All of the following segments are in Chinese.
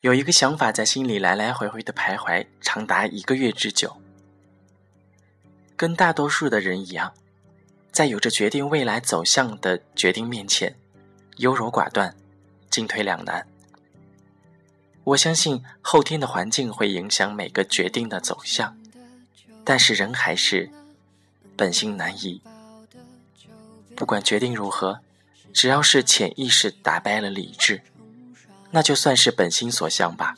有一个想法在心里来来回回的徘徊，长达一个月之久。跟大多数的人一样，在有着决定未来走向的决定面前，优柔寡断，进退两难。我相信后天的环境会影响每个决定的走向，但是人还是本性难移。不管决定如何，只要是潜意识打败了理智。那就算是本心所向吧。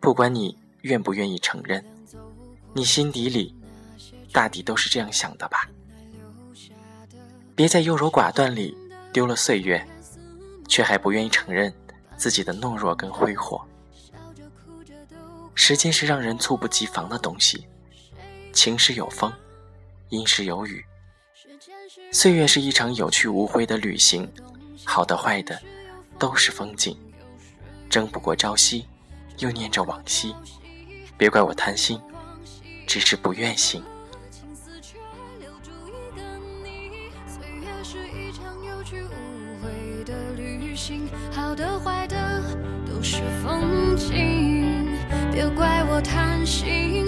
不管你愿不愿意承认，你心底里大抵都是这样想的吧。别在优柔寡断里丢了岁月，却还不愿意承认自己的懦弱跟挥霍。时间是让人猝不及防的东西，晴时有风，阴时有雨。岁月是一场有去无回的旅行，好的坏的。都是风景，争不过朝夕，又念着往昔。别怪我贪心，只是不愿醒。好的坏的都是风景，别怪我贪心，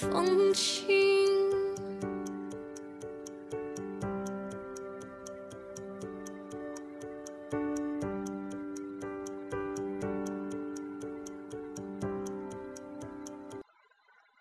风轻。